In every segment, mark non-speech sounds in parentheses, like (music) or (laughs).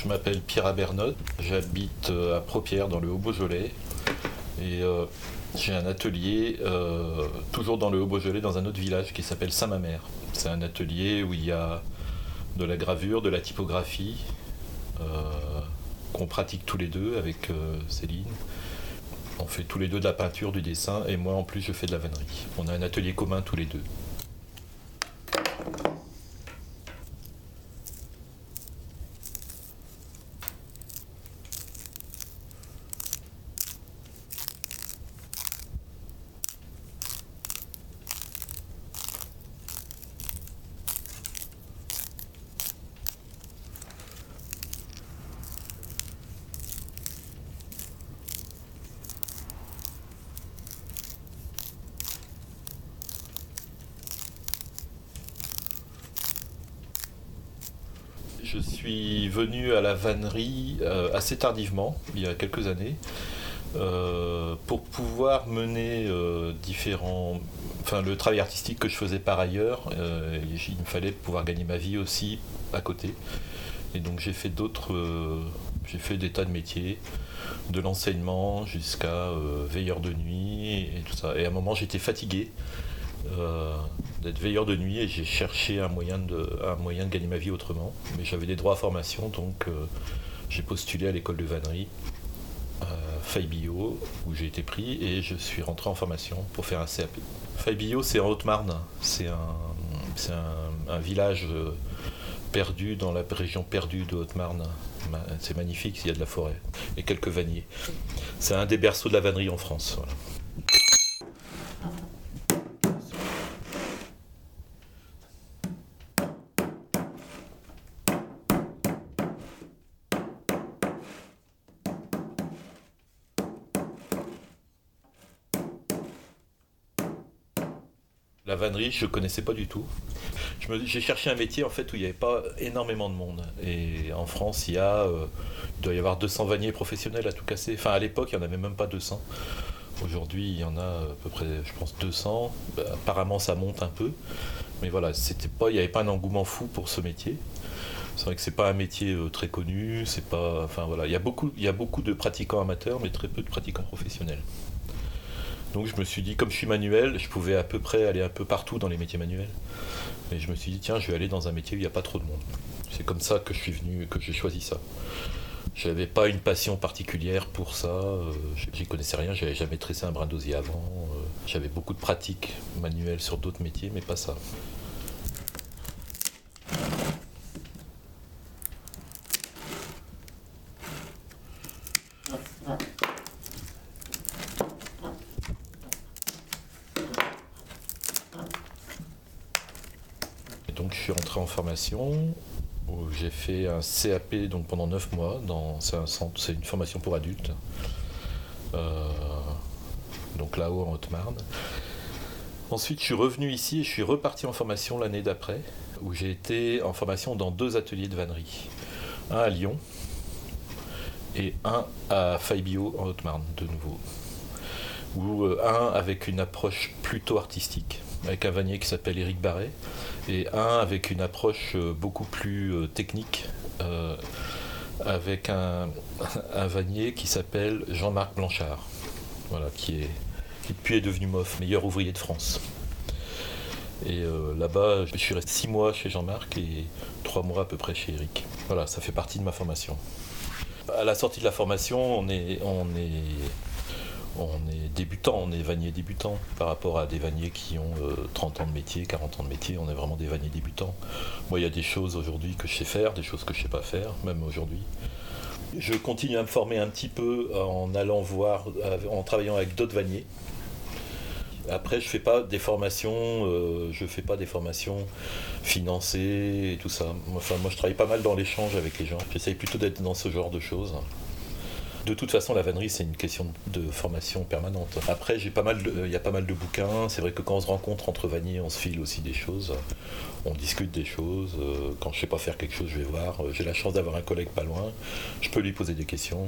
Je m'appelle Pierre Bernotte, j'habite euh, à Propierre dans le Haut-Beaujolais et euh, j'ai un atelier euh, toujours dans le Haut-Beaujolais dans un autre village qui s'appelle Saint-Mamère. C'est un atelier où il y a de la gravure, de la typographie qu'on pratique tous les deux avec Céline. On fait tous les deux de la peinture, du dessin et moi en plus je fais de la vannerie. On a un atelier commun tous les deux. Je suis venu à la vannerie euh, assez tardivement, il y a quelques années, euh, pour pouvoir mener euh, différents. Enfin, le travail artistique que je faisais par ailleurs, il me fallait pouvoir gagner ma vie aussi à côté. Et donc j'ai fait d'autres. j'ai fait des tas de métiers, de l'enseignement jusqu'à veilleur de nuit et tout ça. Et à un moment j'étais fatigué. Euh, d'être veilleur de nuit et j'ai cherché un moyen, de, un moyen de gagner ma vie autrement. Mais j'avais des droits à formation, donc euh, j'ai postulé à l'école de vannerie, euh, Bio, où j'ai été pris et je suis rentré en formation pour faire un CAP. Bio, c'est en Haute-Marne, c'est un, un, village perdu dans la région perdue de Haute-Marne. C'est magnifique, il y a de la forêt et quelques vanniers. C'est un des berceaux de la vannerie en France. Vannerie, je ne connaissais pas du tout. J'ai cherché un métier en fait où il n'y avait pas énormément de monde. Et en France, il, y a, euh, doit y avoir 200 vanniers professionnels à tout casser. Enfin, à l'époque, il n'y en avait même pas 200. Aujourd'hui, il y en a à peu près, je pense, 200. Bah, apparemment, ça monte un peu. Mais voilà, pas, il n'y avait pas un engouement fou pour ce métier. C'est vrai que c'est pas un métier euh, très connu. C'est pas, enfin voilà, il y a beaucoup, il y a beaucoup de pratiquants amateurs, mais très peu de pratiquants professionnels. Donc je me suis dit, comme je suis manuel, je pouvais à peu près aller un peu partout dans les métiers manuels. Et je me suis dit, tiens, je vais aller dans un métier où il n'y a pas trop de monde. C'est comme ça que je suis venu, que j'ai choisi ça. Je n'avais pas une passion particulière pour ça. Euh, J'y connaissais rien. J'avais jamais tressé un brin d'osier avant. Euh, J'avais beaucoup de pratiques manuelles sur d'autres métiers, mais pas ça. Donc je suis rentré en formation où j'ai fait un CAP donc pendant 9 mois. C'est une formation pour adultes. Euh, donc là-haut en Haute-Marne. Ensuite, je suis revenu ici et je suis reparti en formation l'année d'après, où j'ai été en formation dans deux ateliers de vannerie. Un à Lyon et un à Faibio en Haute-Marne, de nouveau. Ou euh, un avec une approche plutôt artistique avec un vannier qui s'appelle Éric Barret, et un avec une approche euh, beaucoup plus euh, technique, euh, avec un, un vannier qui s'appelle Jean-Marc Blanchard, voilà, qui, est, qui depuis est devenu meilleur ouvrier de France. Et là-bas, je suis resté six mois chez Jean-Marc et trois mois à peu près chez Eric. Voilà, ça fait partie de ma formation. À la sortie de la formation, on est, on est on est débutant, on est vannier débutant par rapport à des vanniers qui ont 30 euh, ans de métier, 40 ans de métier, on est vraiment des vanniers débutants. Moi, il y a des choses aujourd'hui que je sais faire, des choses que je ne sais pas faire, même aujourd'hui. Je continue à me former un petit peu en allant voir, en travaillant avec d'autres vanniers. Après, je fais pas des formations, euh, je fais pas des formations financées et tout ça. Moi, je travaille pas mal dans l'échange avec les gens. J'essaye plutôt d'être dans ce genre de choses. De toute façon, la vannerie, c'est une question de formation permanente. Après, j'ai pas mal il y a pas mal de bouquins. C'est vrai que quand on se rencontre entre vanniers, on se file aussi des choses. On discute des choses. Euh, quand je sais pas faire quelque chose, je vais voir. J'ai la chance d'avoir un collègue pas loin. Je peux lui poser des questions.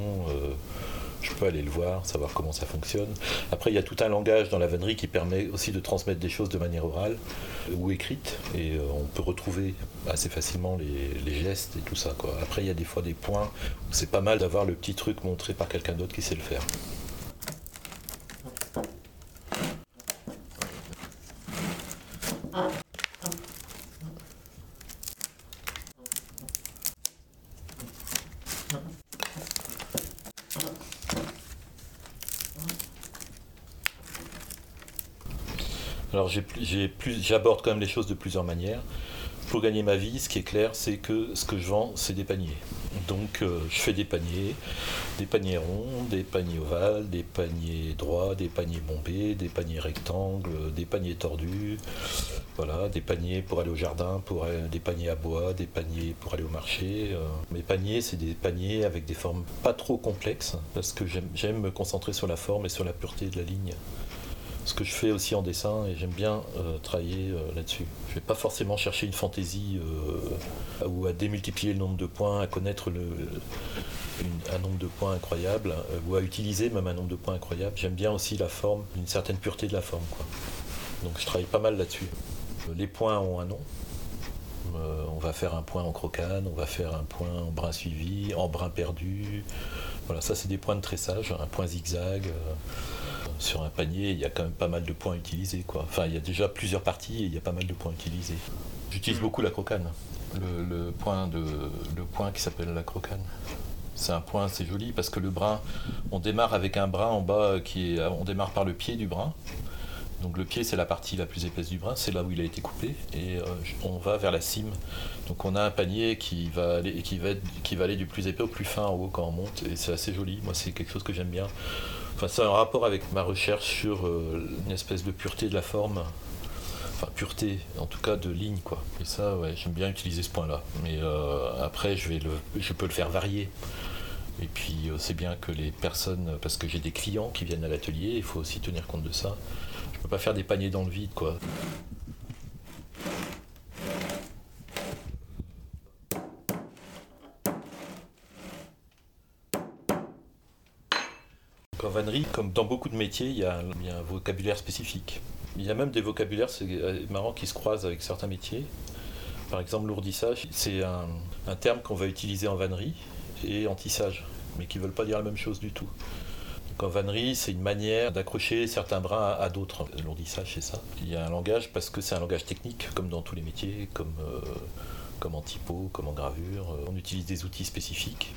Je peux aller le voir, savoir comment ça fonctionne. Après, il y a tout un langage dans la vannerie qui permet aussi de transmettre des choses de manière orale ou écrite, et euh, on peut retrouver assez facilement les, gestes et tout ça. Après, il y a des fois des points où c'est pas mal d'avoir le petit truc montré par quelqu'un d'autre qui sait le faire. Alors j'aborde quand même les choses de plusieurs manières. Pour gagner ma vie, ce qui est clair, c'est que ce que je vends, c'est des paniers. Donc euh, je fais des paniers, des paniers ronds, des paniers ovales, des paniers droits, des paniers bombés, des paniers rectangles, des paniers tordus, voilà, des paniers pour aller au jardin, pour des paniers à bois, des paniers pour aller au marché. Euh. Mes paniers, c'est des paniers avec des formes pas trop complexes, parce que j'aime me concentrer sur la forme et sur la pureté de la ligne ce que je fais aussi en dessin et j'aime bien euh, travailler euh, là-dessus. Je ne vais pas forcément chercher une fantaisie euh, ou à démultiplier le nombre de points, à connaître un nombre de points incroyable ou à utiliser même un nombre de points incroyable. J'aime bien aussi la forme, une certaine pureté de la forme. Donc je travaille pas mal là-dessus. Les points ont un nom. on va faire un point en crocane, on va faire un point en brin suivi, en brin perdu. Voilà, ça c'est des points de tressage, un point zigzag sur un panier, il y a quand même pas mal de points utilisés. Quoi. Enfin, il y a déjà plusieurs parties et il y a pas mal de points utilisés. J'utilise mm. beaucoup la crocane, le, point, de, le point qui s'appelle la crocane. C'est un point, c'est joli parce que le brin, on démarre avec un brin en bas qui est, on démarre par le pied du brin. Donc le pied, c'est la partie la plus épaisse du brin, c'est là où il a été coupé, et euh, on va vers la cime. Donc on a un panier qui va aller, qui va, qui va aller du plus épais au plus fin en haut quand on monte, et c'est assez joli. Moi, c'est quelque chose que j'aime bien. Enfin, c'est un rapport avec ma recherche sur euh, une espèce de pureté de la forme. Enfin, pureté, en tout cas, de ligne, quoi. Et ça, ouais, j'aime bien utiliser ce point-là. Mais euh, après, je, vais le, je peux le faire varier. Et puis, euh, c'est bien que les personnes, parce que j'ai des clients qui viennent à l'atelier, il faut aussi tenir compte de ça. Je peux pas faire des paniers dans le vide, quoi. En vannerie, comme dans beaucoup de métiers, il y, a un, vocabulaire spécifique. Il y a même des vocabulaires, c'est marrant, qui se croisent avec certains métiers. Par exemple, lourdissage, c'est un, terme qu'on va utiliser en vannerie et en tissage, mais qui ne veulent pas dire la même chose du tout. Donc en vannerie, c'est une manière d'accrocher certains brins à, d'autres. Lourdissage, c'est ça. Il y a un langage parce que c'est un langage technique, comme dans tous les métiers, comme, euh, comme en typo, comme en gravure. On utilise des outils spécifiques.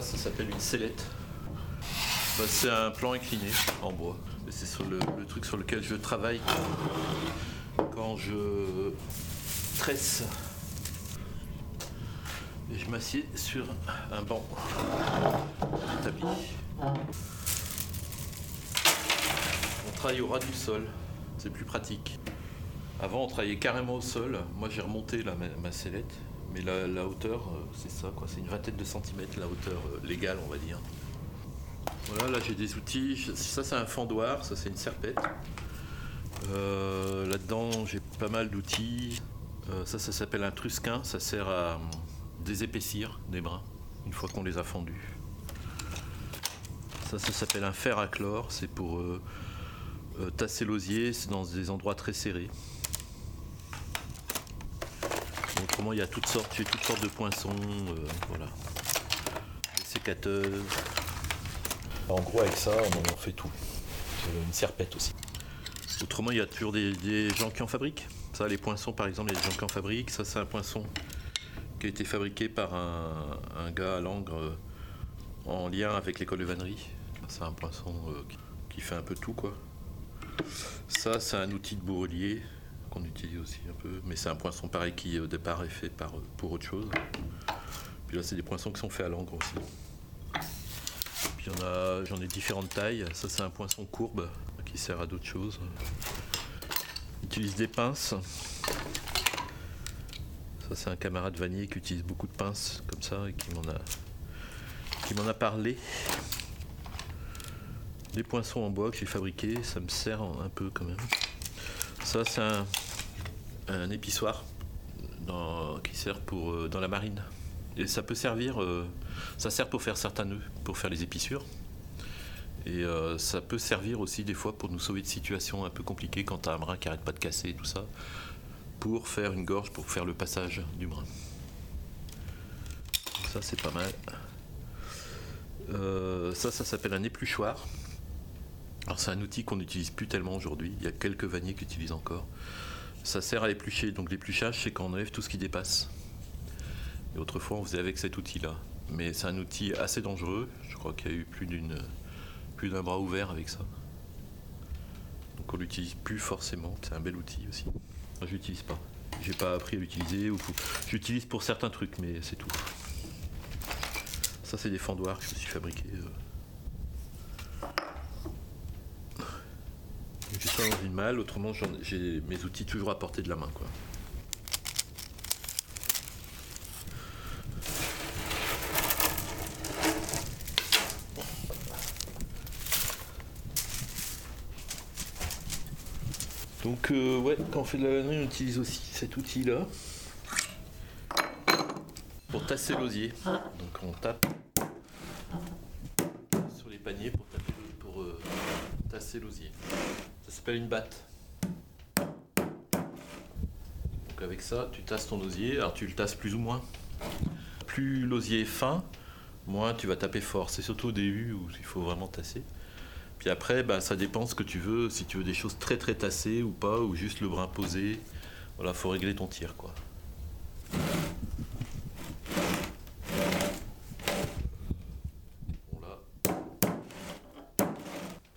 Ça, s'appelle une sellette. Bah, c'est un plan incliné en bois. C'est sur le, truc sur lequel je travaille quand je tresse. Et je m'assieds sur un banc. On travaille au ras du sol, c'est plus pratique. Avant, on travaillait carrément au sol. Moi, j'ai remonté ma sellette mais la, hauteur, euh, c'est ça, quoi. C'est une vingtaine de centimètres, la hauteur euh, légale, on va dire. Voilà, là j'ai des outils. Ça, c'est un fendoir, ça, c'est une serpette. Euh, là-dedans, j'ai pas mal d'outils. ça, ça s'appelle un trusquin. Ça sert à désépaissir des brins une fois qu'on les a fendus. Ça, ça s'appelle un fer à chlore. C'est pour tasser l'osier dans des endroits très serrés. Autrement, il y a toutes sortes, j'ai toutes sortes de poinçons, euh, voilà. Des sécateuses. En gros, avec ça, on en fait tout. Une serpette aussi. Autrement, il y a toujours des, gens qui en fabriquent. Ça, les poinçons, par exemple, il y a des gens qui en fabriquent. Ça, c'est un poinçon qui a été fabriqué par un, gars à Langres euh, en lien avec l'école de vannerie. C'est un poinçon euh, qui fait un peu tout, quoi. Ça, c'est un outil de bourrelier utilise aussi un peu. Mais c'est un poinçon pareil qui au départ est fait par, pour autre chose. Puis là c'est des poinçons qui sont faits à l'encre aussi. Puis j'en ai différentes tailles. Ça c'est un poinçon courbe qui sert à d'autres choses. J'utilise des pinces. Ça c'est un camarade Vanier qui utilise beaucoup de pinces comme ça et qui m'en a qui m'en a parlé. des poinçons en bois que j'ai fabriqués, ça me sert un peu quand même. Ça c'est un, un épissoir qui sert pour, euh, dans la marine. Et ça peut servir, euh, ça sert pour faire certains nœuds, pour faire les épissures. Et euh, ça peut servir aussi des fois pour nous sauver de situations un peu compliquées quand tu as un brin qui arrête pas de casser et tout ça, pour faire une gorge, pour faire le passage du brin. Ça c'est pas mal. ça, ça s'appelle un épluchoir. Alors c'est un outil qu'on n'utilise plus tellement aujourd'hui. Il y a quelques vanniers qui utilisent encore. Ça sert à éplucher. Donc l'épluchage, c'est quand on enlève tout ce qui dépasse. Et autrefois, on faisait avec cet outil-là. Mais c'est un outil assez dangereux. Je crois qu'il y a eu plus d'un bras ouvert avec ça. Donc on l'utilise plus forcément. C'est un bel outil aussi. Je l'utilise pas. J'ai pas appris à l'utiliser. Ou... J'utilise pour certains trucs, mais c'est tout. Ça, c'est des fendoirs que je me suis fabriqués. Euh, J'ai ça une autrement j'ai mes outils toujours à portée de la main. Quoi. Donc euh, ouais, quand on fait de la vannerie, on utilise aussi cet outil-là pour tasser l'osier. Donc on tape sur les paniers pour, taper, pour euh, tasser l'osier. S'appelle une batte. Avec ça, tu tasses ton osier. Alors tu le tasses plus ou moins. Plus l'osier est fin, moins tu vas taper fort. C'est surtout au début où il faut vraiment tasser. Puis après, bah, ça dépend ce que tu veux. Si tu veux des choses très très tassées ou pas, ou juste le brin posé. Voilà, faut régler ton tir quoi.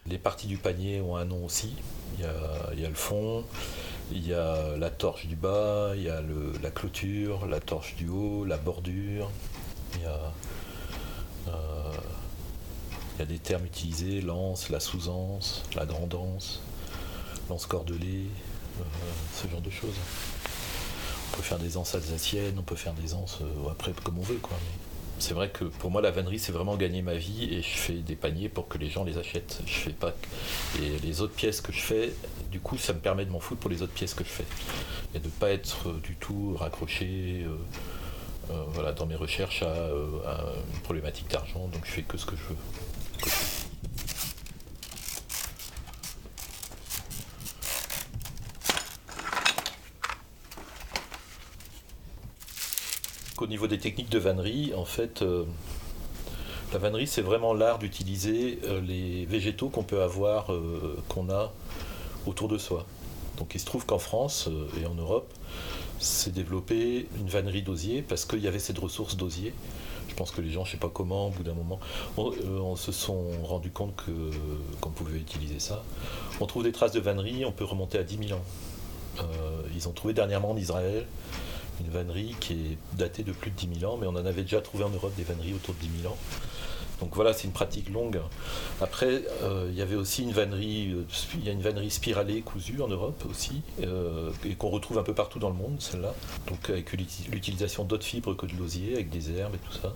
Les parties du panier ont un nom aussi. Il y a, le fond, il y a la torche du bas, il y a la clôture, la torche du haut, la bordure. Il y a, euh, des termes utilisés, l'anse, la sous-anse, la grande-anse, l'anse cordelée, euh, ce genre de choses. On peut faire des anses alsaciennes, on peut faire des anses euh, après comme on veut. Quoi, c'est vrai que pour moi la vannerie c'est vraiment gagner ma vie et je fais des paniers pour que les gens les achètent. Je fais pas et les autres pièces que je fais, du coup ça me permet de m'en foutre pour les autres pièces que je fais et de pas être euh, du tout raccroché. Euh, euh, voilà, dans mes recherches à, une problématique d'argent, donc je fais que ce que je veux. Au niveau des techniques de vannerie, en fait, euh, la vannerie, c'est vraiment l'art d'utiliser euh, les végétaux qu'on peut avoir, euh, qu'on a autour de soi. Donc il se trouve qu'en France et en Europe, c'est développé une vannerie d'osier parce qu'il y avait cette ressource d'osier. Je pense que les gens, je ne sais pas comment, au bout d'un moment, on, se sont rendu compte qu'on pouvait utiliser ça. On trouve des traces de vannerie, on peut remonter à 10 000 ans. ils ont trouvé dernièrement en Israël une vannerie qui est datée de plus de 10 000 ans, mais on en avait déjà trouvé en Europe des vanneries autour de 10 000 ans. Donc voilà, c'est une pratique longue. Après, euh, il y avait aussi une vannerie, euh, il y a une vannerie spiralée cousue en Europe aussi, euh, et qu'on retrouve un peu partout dans le monde, celle-là. Donc avec l'utilisation d'autres fibres que de l'osier, avec des herbes et tout ça.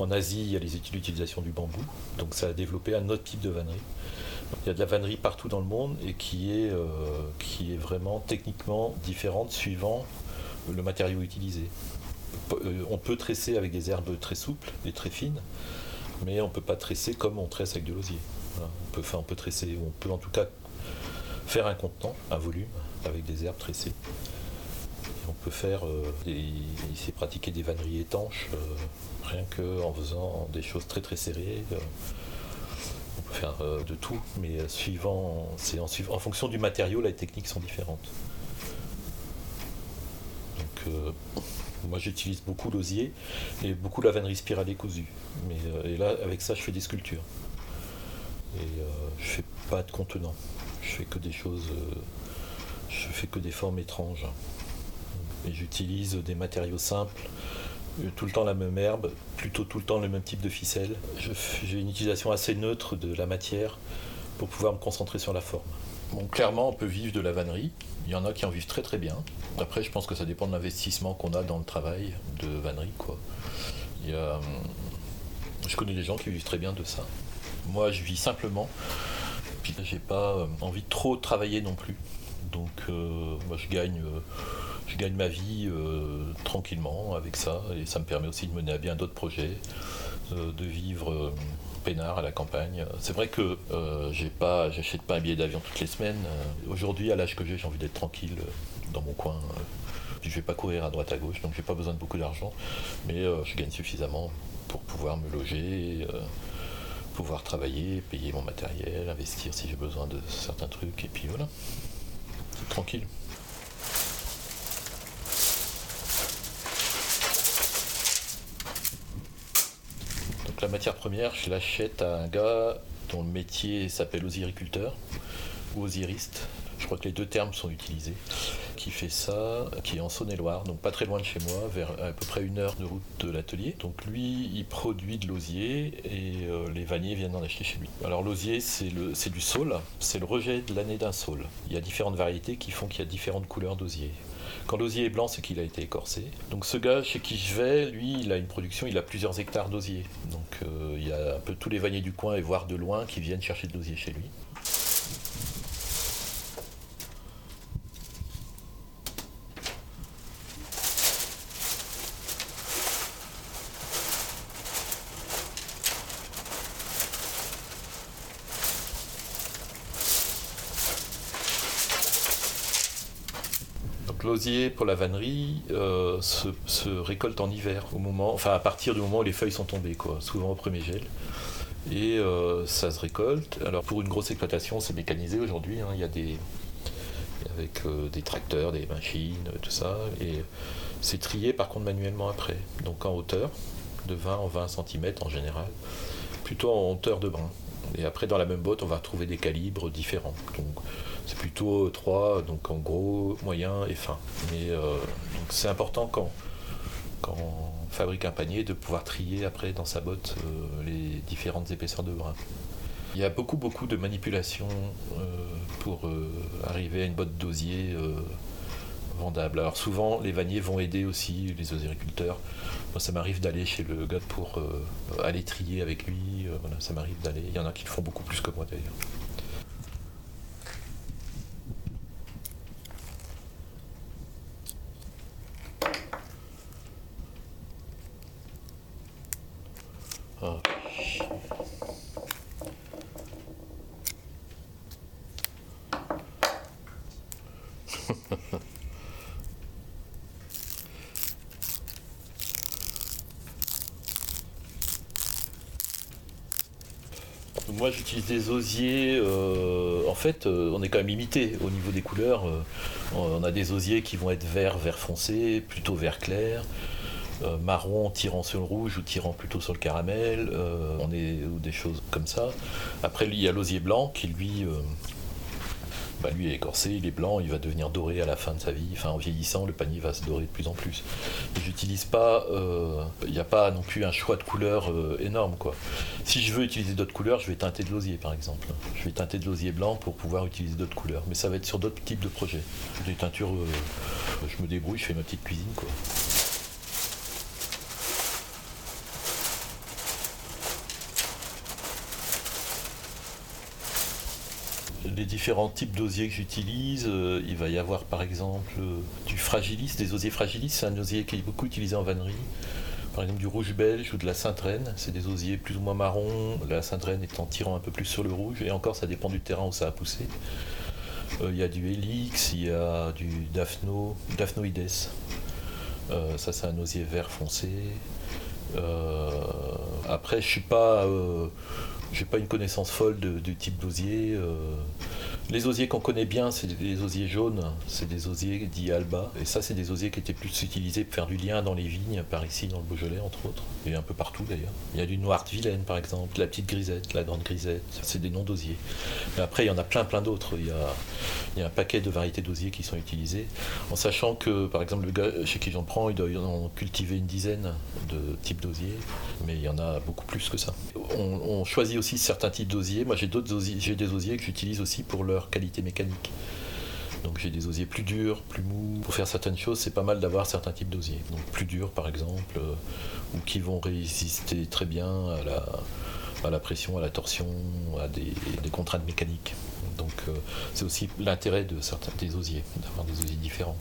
En Asie, il y a l'utilisation du bambou, donc ça a développé un autre type de vannerie. Il y a de la vannerie partout dans le monde et qui est, qui est vraiment techniquement différente suivant le matériau utilisé. Euh, on peut tresser avec des herbes très souples et très fines, mais on ne peut pas tresser comme on tresse avec de l'osier. On, peut, on peut tresser, on peut en tout cas faire un contenant, un volume, avec des herbes tressées. on peut faire, euh, il s'est pratiqué des vanneries étanches, euh, rien qu'en faisant des choses très très serrées. on peut faire de tout, mais suivant, c'est en, en fonction du matériau, les techniques sont différentes moi j'utilise beaucoup l'osier et beaucoup la vannerie spiralée cousue. Euh, et là, avec ça, je fais des sculptures. Et euh, je fais pas de contenant. Je fais que des choses. Euh, je fais que des formes étranges. Et j'utilise des matériaux simples, tout le temps la même herbe, plutôt tout le temps le même type de ficelle. J'ai une utilisation assez neutre de la matière pour pouvoir me concentrer sur la forme. Bon, clairement, on peut vivre de la vannerie. Il y en a qui en vivent très très bien. Après, je pense que ça dépend de l'investissement qu'on a dans le travail de vannerie. Quoi. Hum, je connais des gens qui vivent très bien de ça. Moi, je vis simplement. Puis j'ai pas envie de trop travailler non plus. Donc, moi, je gagne, je gagne ma vie tranquillement avec ça, et ça me permet aussi de mener à bien d'autres projets, de vivre peinard à la campagne. C'est vrai que euh, j'ai pas, j'achète pas un billet d'avion toutes les semaines. Euh, aujourd'hui, à l'âge que j'ai, j'ai envie d'être tranquille euh, dans mon coin. je vais pas courir à droite à gauche, donc j'ai pas besoin de beaucoup d'argent, mais je gagne suffisamment pour pouvoir me loger, pouvoir travailler, payer mon matériel, investir si j'ai besoin de certains trucs, et puis voilà, tranquille. La matière première, je l'achète à un gars dont le métier s'appelle osiriculteur ou osiriste. Je crois que les deux termes sont utilisés. Qui fait ça, qui est en Saône-et-Loire, donc pas très loin de chez moi, vers à peu près une heure de route de l'atelier. Donc lui, il produit de l'osier et euh, les vanniers viennent en acheter chez lui. Alors l'osier, c'est du saule, c'est le rejet de l'année d'un saule. Il y a différentes variétés qui font qu'il y a différentes couleurs d'osier. Quand l'osier est blanc, c'est qu'il a été écorcé. Donc ce gars chez qui je vais, lui, il a une production, il a plusieurs hectares d'osier. Donc euh, il y a un peu tous les vanniers du coin et voire de loin qui viennent chercher de l'osier chez lui. Pour la vannerie euh, se, récolte en hiver, au moment, enfin à partir du moment où les feuilles sont tombées, quoi, souvent au premier gel. Et euh, ça se récolte. Alors pour une grosse exploitation, c'est mécanisé aujourd'hui. Hein. il y a des avec euh, des tracteurs, des machines, tout ça. Et c'est trié par contre manuellement après. Donc en hauteur, de 20 en 20 cm en général, plutôt en hauteur de brin. Et après dans la même botte, on va retrouver des calibres différents. C'est plutôt 3, donc en gros, moyen et fin. Mais euh, c'est important quand, on fabrique un panier de pouvoir trier après dans sa botte euh, les différentes épaisseurs de brin. Il y a beaucoup beaucoup de manipulations euh, pour arriver à une botte d'osier vendable. Alors souvent les vanniers vont aider aussi les osériculteurs. Moi ça m'arrive d'aller chez le gars pour aller trier avec lui. ça m'arrive. Il y en a qui le font beaucoup plus que moi d'ailleurs. Moi j'utilise des osiers, euh, en fait euh, on est quand même limité au niveau des couleurs. Euh, on a des osiers qui vont être vert, vert foncé, plutôt vert clair, marron tirant sur le rouge ou tirant plutôt sur le caramel, on est, ou des choses comme ça. Après il y a l'osier blanc qui lui lui est écorcé, il est blanc, il va devenir doré à la fin de sa vie. Enfin, en vieillissant, le panier va se dorer de plus en plus. J'utilise pas, euh, il n'y a pas non plus un choix de couleurs euh, énorme, quoi. Si je veux utiliser d'autres couleurs, je vais teinter de l'osier, par exemple. Je vais teinter de l'osier blanc pour pouvoir utiliser d'autres couleurs, mais ça va être sur d'autres types de projets. Des teintures, euh, je me débrouille, je fais ma petite cuisine. Les différents types d'osiers que j'utilise, euh, il va y avoir par exemple euh, du fragilis, des osiers fragilis, c'est un osier qui est beaucoup utilisé en vannerie. Par exemple du rouge belge ou de la sainte-reine, c'est des osiers plus ou moins marrons, la sainte-reine étant tirant un peu plus sur le rouge, et encore ça dépend du terrain où ça a poussé. Euh, il y a du helix, il y a du daphno, daphnoides, ça c'est un osier vert foncé. après je suis pas j'ai pas une connaissance folle du type d'osier. Les osiers qu'on connaît bien, c'est des osiers jaunes, c'est des osiers dits alba. Et ça, c'est des osiers qui étaient plus utilisés pour faire du lien dans les vignes, par ici dans le Beaujolais, entre autres. Et un peu partout d'ailleurs. Il y a du noir de Vilaine, par exemple, la petite grisette, la grande grisette. C'est des noms d'osiers. Mais après, il y en a plein, plein d'autres. Il, y a, un paquet de variétés d'osiers qui sont utilisés. En sachant que, par exemple, le gars chez qui j'en prends, il doit en cultiver une dizaine de types d'osiers. Mais il y en a beaucoup plus que ça. On, choisit aussi certains types d'osiers. Moi, j'ai d'autres osiers, j'ai des osiers que j'utilise aussi pour leur qualité mécanique. Donc j'ai des osiers plus durs, plus mous. Pour faire certaines choses, c'est pas mal d'avoir certains types d'osiers. Donc plus durs par exemple, euh, ou qui vont résister très bien à la, pression, à la torsion, à des, contraintes mécaniques. Donc c'est aussi l'intérêt de certains des osiers, d'avoir des osiers différents.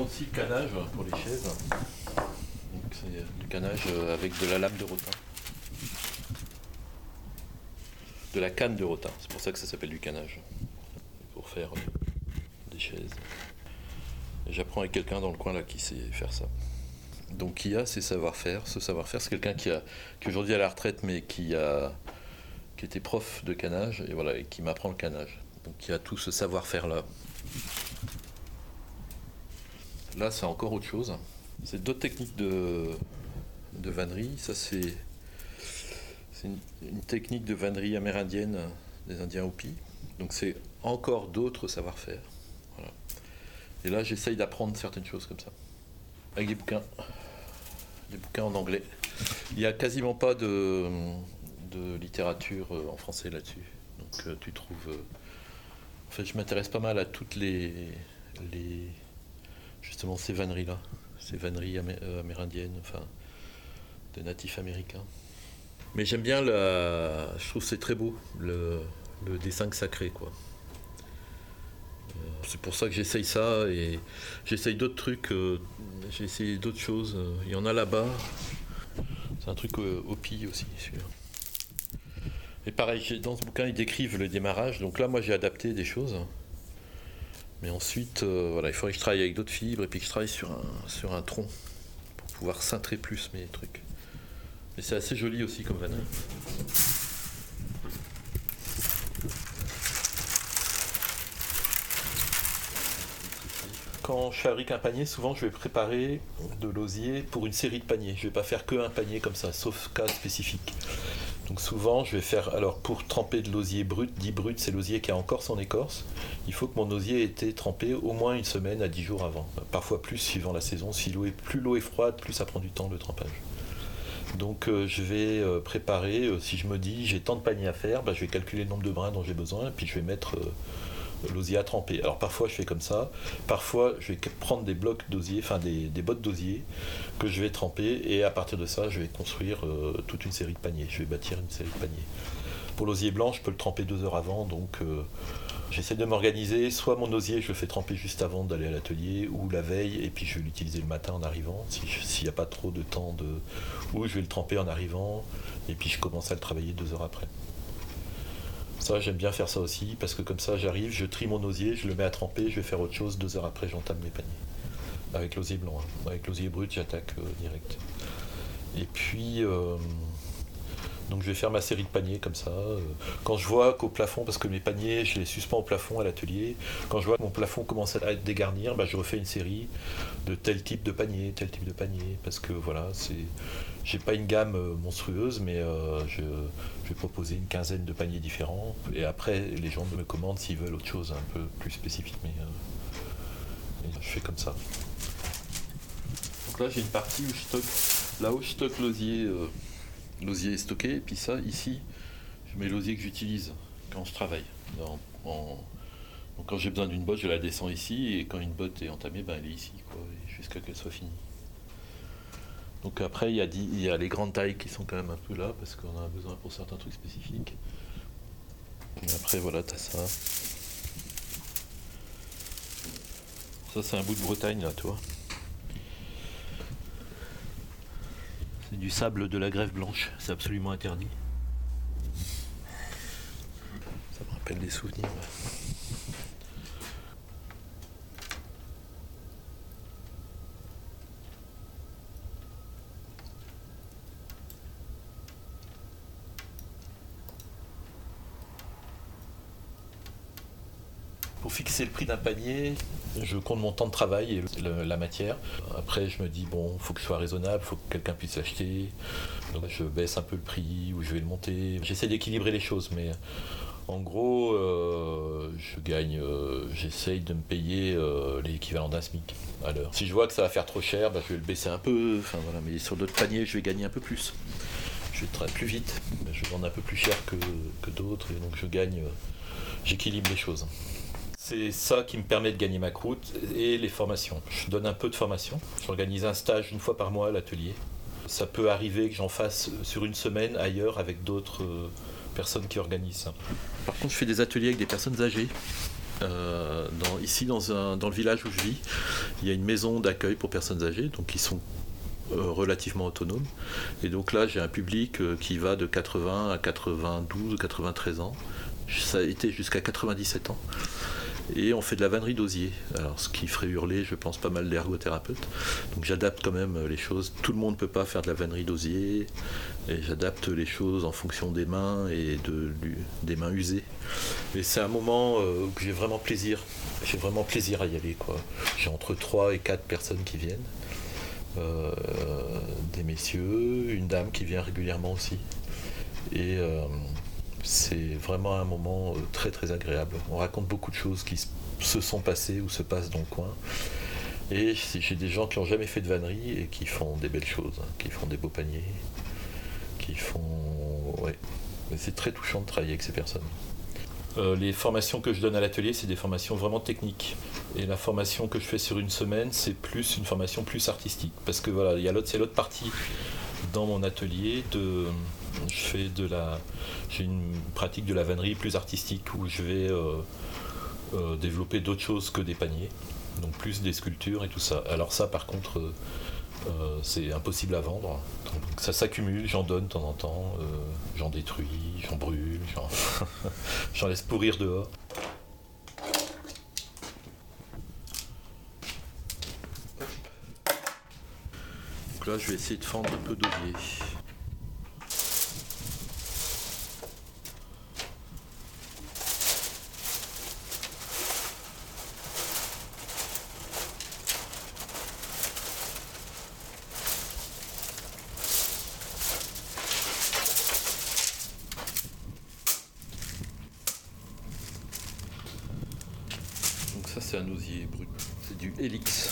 Aussi le canage pour les chaises, c'est le canage avec de la lame de rotin. De la canne de rotin, c'est pour ça que ça s'appelle du canage. Pour faire des chaises. J'apprends avec quelqu'un dans le coin là qui sait faire ça. Donc qui a ses savoir-faire. Ce savoir-faire, c'est quelqu'un qui, a, qui aujourd'hui à la retraite, mais qui a qui était prof de canage et voilà, et qui m'apprend le canage. Donc qui a tout ce savoir-faire là. Là, c'est encore autre chose. C'est d'autres techniques de, de vannerie. Ça, c'est une, une, technique de vannerie amérindienne des Indiens Hopi. Donc, c'est encore d'autres savoir-faire. Et là, j'essaye d'apprendre certaines choses comme ça. Avec des bouquins. Des bouquins en anglais. Il n'y a quasiment pas de, de littérature euh, en français là-dessus. Donc, euh, tu trouves. Euh, en fait, je m'intéresse pas mal à toutes les. les justement, ces vanneries-là. Ces vanneries amérindiennes, enfin, de natifs américains. Mais j'aime bien la. Je trouve c'est très beau, le, dessin sacré, quoi. C'est pour ça que j'essaye ça et j'essaye d'autres trucs. Euh, j'ai essayé d'autres choses. Il y en a là-bas. C'est un truc au, au aussi, celui-là. Et pareil, dans ce bouquin, ils décrivent le démarrage. Donc là, moi, j'ai adapté des choses. Mais ensuite, euh, voilà, il faudrait que je travaille avec d'autres fibres et puis que je travaille sur un, sur un tronc pour pouvoir cintrer plus mes trucs. Mais c'est assez joli aussi comme vannerie. quand je fabrique un panier, souvent je vais préparer de l'osier pour une série de paniers. Je ne vais pas faire que un panier comme ça, sauf cas spécifique. Donc souvent, je vais faire. Alors, pour tremper de l'osier brut, dit brut, c'est l'osier qui a encore son écorce. Il faut que mon osier ait été trempé au moins une semaine à 10 jours avant. Parfois plus, suivant la saison. Si l'eau est, plus l'eau est froide, plus ça prend du temps le trempage. Donc, euh, je vais euh, préparer. Euh, si je me dis j'ai tant de paniers à faire, bah, je vais calculer le nombre de brins dont j'ai besoin, puis je vais mettre l'osier à tremper. Alors parfois je fais comme ça, parfois je vais prendre des blocs d'osier, enfin des, bottes d'osier que je vais tremper. Et à partir de ça je vais construire euh, toute une série de paniers, je vais bâtir une série de paniers. Pour l'osier blanc je peux le tremper deux heures avant. Donc euh, j'essaie de m'organiser, soit mon osier je le fais tremper juste avant d'aller à l'atelier ou la veille. Et puis je vais l'utiliser le matin en arrivant. S'il n'y a pas trop de temps de... ou je vais le tremper en arrivant. Et puis je commence à le travailler deux heures après. Ça, j'aime bien faire ça aussi, parce que comme ça, j'arrive, je trie mon osier, je le mets à tremper, je vais faire autre chose, deux heures après, j'entame mes paniers. Avec l'osier blanc. Hein. Avec l'osier brut, j'attaque euh, direct. Et puis, euh, donc je vais faire ma série de paniers comme ça. Euh, quand je vois qu'au plafond, parce que mes paniers, je les suspends au plafond à l'atelier, quand je vois que mon plafond commence à être dégarnir, bah, je refais une série de tel type de panier, tel type de panier, parce que voilà, c'est, j'ai pas une gamme euh, monstrueuse, mais euh, je, vais proposer une quinzaine de paniers différents, et après les gens me commandent s'ils veulent autre chose un peu plus spécifique, mais je fais comme ça. Donc là j'ai une partie où je stocke, là où je stocke l'osier l'osier est stocké, puis ça, ici, je mets l'osier que j'utilise quand je travaille. donc quand j'ai besoin d'une botte, je la descends ici, et quand une botte est entamée, ben, elle est ici, jusqu'à qu'elle soit finie. Donc après, il y, a il y a les grandes tailles qui sont quand même un peu là, parce qu'on a besoin pour certains trucs spécifiques. Et après, voilà, tu as ça. Ça, c'est un bout de Bretagne, là, toi. Du sable de la grève blanche, c'est absolument interdit. Ça me rappelle des souvenirs. Pour fixer le prix d'un panier, je compte mon temps de travail et la matière. Après, je me dis, bon, il faut que je sois raisonnable, il faut que quelqu'un puisse l'acheter. Je baisse un peu le prix ou je vais le monter. J'essaie d'équilibrer les choses, mais En gros, euh, je gagne, euh, j'essaye de me payer euh, l'équivalent d'un SMIC à l'heure. Si je vois que ça va faire trop cher, bah, je vais le baisser un peu. Mais sur d'autres paniers, je vais gagner un peu plus. Je vais travailler plus vite. Je vends un peu plus cher que, que d'autres et donc je gagne, j'équilibre les choses. C'est ça qui me permet de gagner ma croûte et les formations. Je donne un peu de formation. J'organise un stage une fois par mois à l'atelier. Ça peut arriver que j'en fasse sur une semaine ailleurs avec d'autres personnes qui organisent ça. Par contre, je fais des ateliers avec des personnes âgées. Euh, ici, dans, le village où je vis, il y a une maison d'accueil pour personnes âgées, donc qui sont euh, relativement autonomes. Et donc là, j'ai un public euh, qui va de 80 à 92 ou 93 ans. Ça a été jusqu'à 97 ans et on fait de la vannerie d'osier. Alors, ce qui ferait hurler, je pense, pas mal d'ergothérapeutes. Donc, j'adapte quand même les choses. Tout le monde ne peut pas faire de la vannerie d'osier, et j'adapte les choses en fonction des mains et de, des mains usées. Mais c'est un moment euh, où j'ai vraiment plaisir. J'ai vraiment plaisir à y aller. Quoi. J'ai entre 3 et 4 personnes qui viennent. Euh, des messieurs, une dame qui vient régulièrement aussi. Et euh, c'est vraiment un moment euh, très très agréable. On raconte beaucoup de choses qui se sont passées ou se passent dans le coin. Et j'ai des gens qui n'ont jamais fait de vannerie et qui font des belles choses, hein, qui font des beaux paniers, qui font. Ouais. C'est très touchant de travailler avec ces personnes. Euh, les formations que je donne à l'atelier, c'est des formations vraiment techniques. Et la formation que je fais sur une semaine, c'est plus une formation plus artistique. Parce que voilà, il y a c'est l'autre partie dans mon atelier de je fais de la j'ai une pratique de la vannerie plus artistique où je vais euh, euh, développer d'autres choses que des paniers donc plus des sculptures et tout ça. Alors ça par contre euh, c'est impossible à vendre. Donc ça s'accumule j'en donne de temps en temps j'en détruis j'en brûle j'en (laughs) laisse pourrir dehors là, je vais essayer de fendre un peu d'olivier. Donc ça c'est un osier brut, c'est du Helix.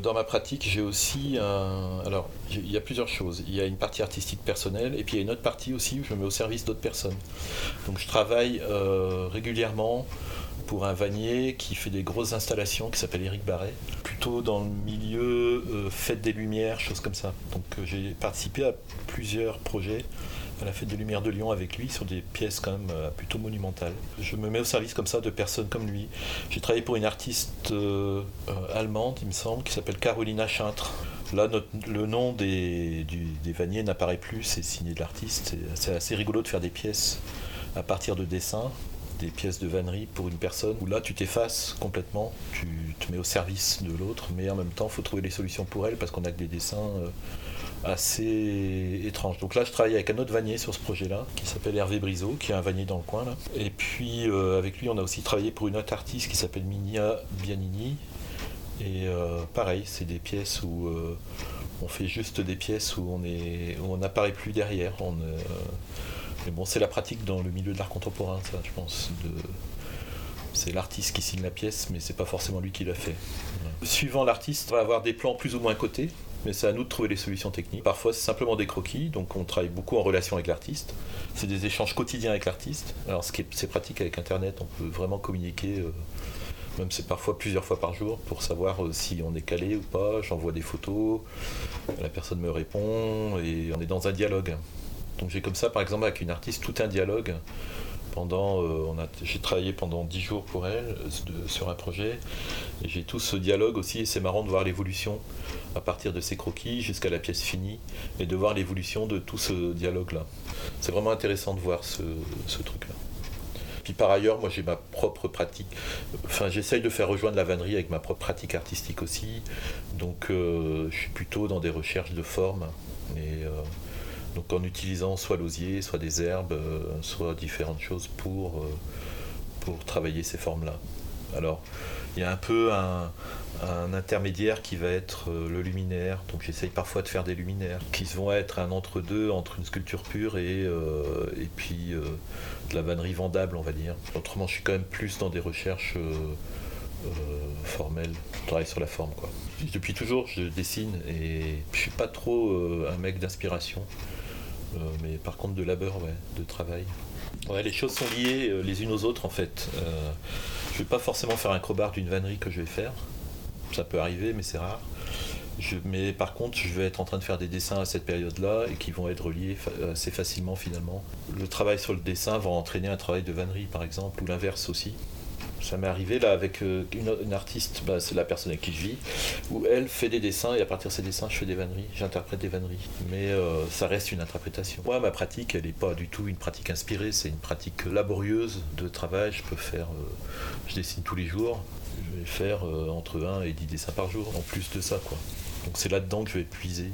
Dans ma pratique, j'ai aussi un... Alors, il y a plusieurs choses. Il y a une partie artistique personnelle et puis il y a une autre partie aussi où je me mets au service d'autres personnes. Donc je travaille euh, régulièrement pour un vannier qui fait des grosses installations qui s'appelle Eric Barret, plutôt dans le milieu euh, fête des lumières, choses comme ça. Donc euh, j'ai participé à plusieurs projets à la Fête des Lumières de Lyon avec lui sur des pièces quand même euh, plutôt monumentales. Je me mets au service comme ça de personnes comme lui. J'ai travaillé pour une artiste euh, euh, allemande, il me semble, qui s'appelle Carolina Schintre. Là, le nom des, des vanniers n'apparaît plus, c'est signé de l'artiste. C'est assez rigolo de faire des pièces à partir de dessins, des pièces de vannerie pour une personne, où là tu t'effaces complètement, tu te mets au service de l'autre, mais en même temps il faut trouver des solutions pour elle parce qu'on a des dessins assez étrange. Donc là, je travaille avec un autre vannier sur ce projet-là, qui s'appelle Hervé Briseau, qui est un vannier dans le coin. Là. Et puis, euh, avec lui, on a aussi travaillé pour une autre artiste qui s'appelle Minia Bianini. Et euh, pareil, c'est des pièces où euh, on fait juste des pièces où on est, on n'apparaît plus derrière. Mais bon, c'est la pratique dans le milieu de l'art contemporain, ça, je pense. C'est l'artiste qui signe la pièce, mais c'est pas forcément lui qui l'a fait. Suivant l'artiste, on va avoir des plans plus ou moins cotés mais c'est à nous de trouver les solutions techniques. Parfois, c'est simplement des croquis, donc on travaille beaucoup en relation avec l'artiste. C'est des échanges quotidiens avec l'artiste. Alors, ce qui est, c'est pratique avec Internet, on peut vraiment communiquer, euh, même c'est parfois plusieurs fois par jour, pour savoir euh, si on est calé ou pas. J'envoie des photos, la personne me répond, et on est dans un dialogue. Donc j'ai comme ça, par exemple, avec une artiste, tout un dialogue pendant, euh, j'ai travaillé pendant dix jours pour elle sur un projet et j'ai tout ce dialogue aussi et c'est marrant de voir l'évolution à partir de ces croquis jusqu'à la pièce finie et de voir l'évolution de tout ce dialogue là. C'est vraiment intéressant de voir ce, truc là. Puis par ailleurs, moi j'ai ma propre pratique. Enfin, j'essaye de faire rejoindre la vannerie avec ma propre pratique artistique aussi. Donc, euh, je suis plutôt dans des recherches de forme. Et, euh, donc en utilisant soit l'osier, soit des herbes, euh, soit différentes choses pour, euh, pour travailler ces formes-là. Alors, il y a un peu un, intermédiaire qui va être euh, le luminaire. Donc j'essaye parfois de faire des luminaires qui vont être un entre-deux entre une sculpture pure et, et puis de la vannerie vendable, on va dire. Autrement, je suis quand même plus dans des recherches formelles. Je travaille sur la forme, quoi. Depuis toujours, je dessine et je suis pas trop un mec d'inspiration. Mais par contre de labeur, de travail. Ouais, les choses sont liées les unes aux autres en fait. Je vais pas forcément faire un crowbar d'une vannerie que je vais faire. Ça peut arriver, mais c'est rare. mais par contre, je vais être en train de faire des dessins à cette période-là et qui vont être reliés assez facilement finalement. Le travail sur le dessin va entraîner un travail de vannerie par exemple, ou l'inverse aussi. Ça m'est arrivé là avec euh, une, artiste, bah, c'est la personne avec qui je vis, où elle fait des dessins et à partir de ses dessins, je fais des vanneries, j'interprète des vanneries. Mais euh, ça reste une interprétation. Moi, ma pratique, elle n'est pas du tout une pratique inspirée, c'est une pratique laborieuse de travail. Je peux faire, euh, je dessine tous les jours, je vais faire entre 1 et 10 dessins par jour, en plus de ça. quoi. Donc c'est là-dedans que je vais puiser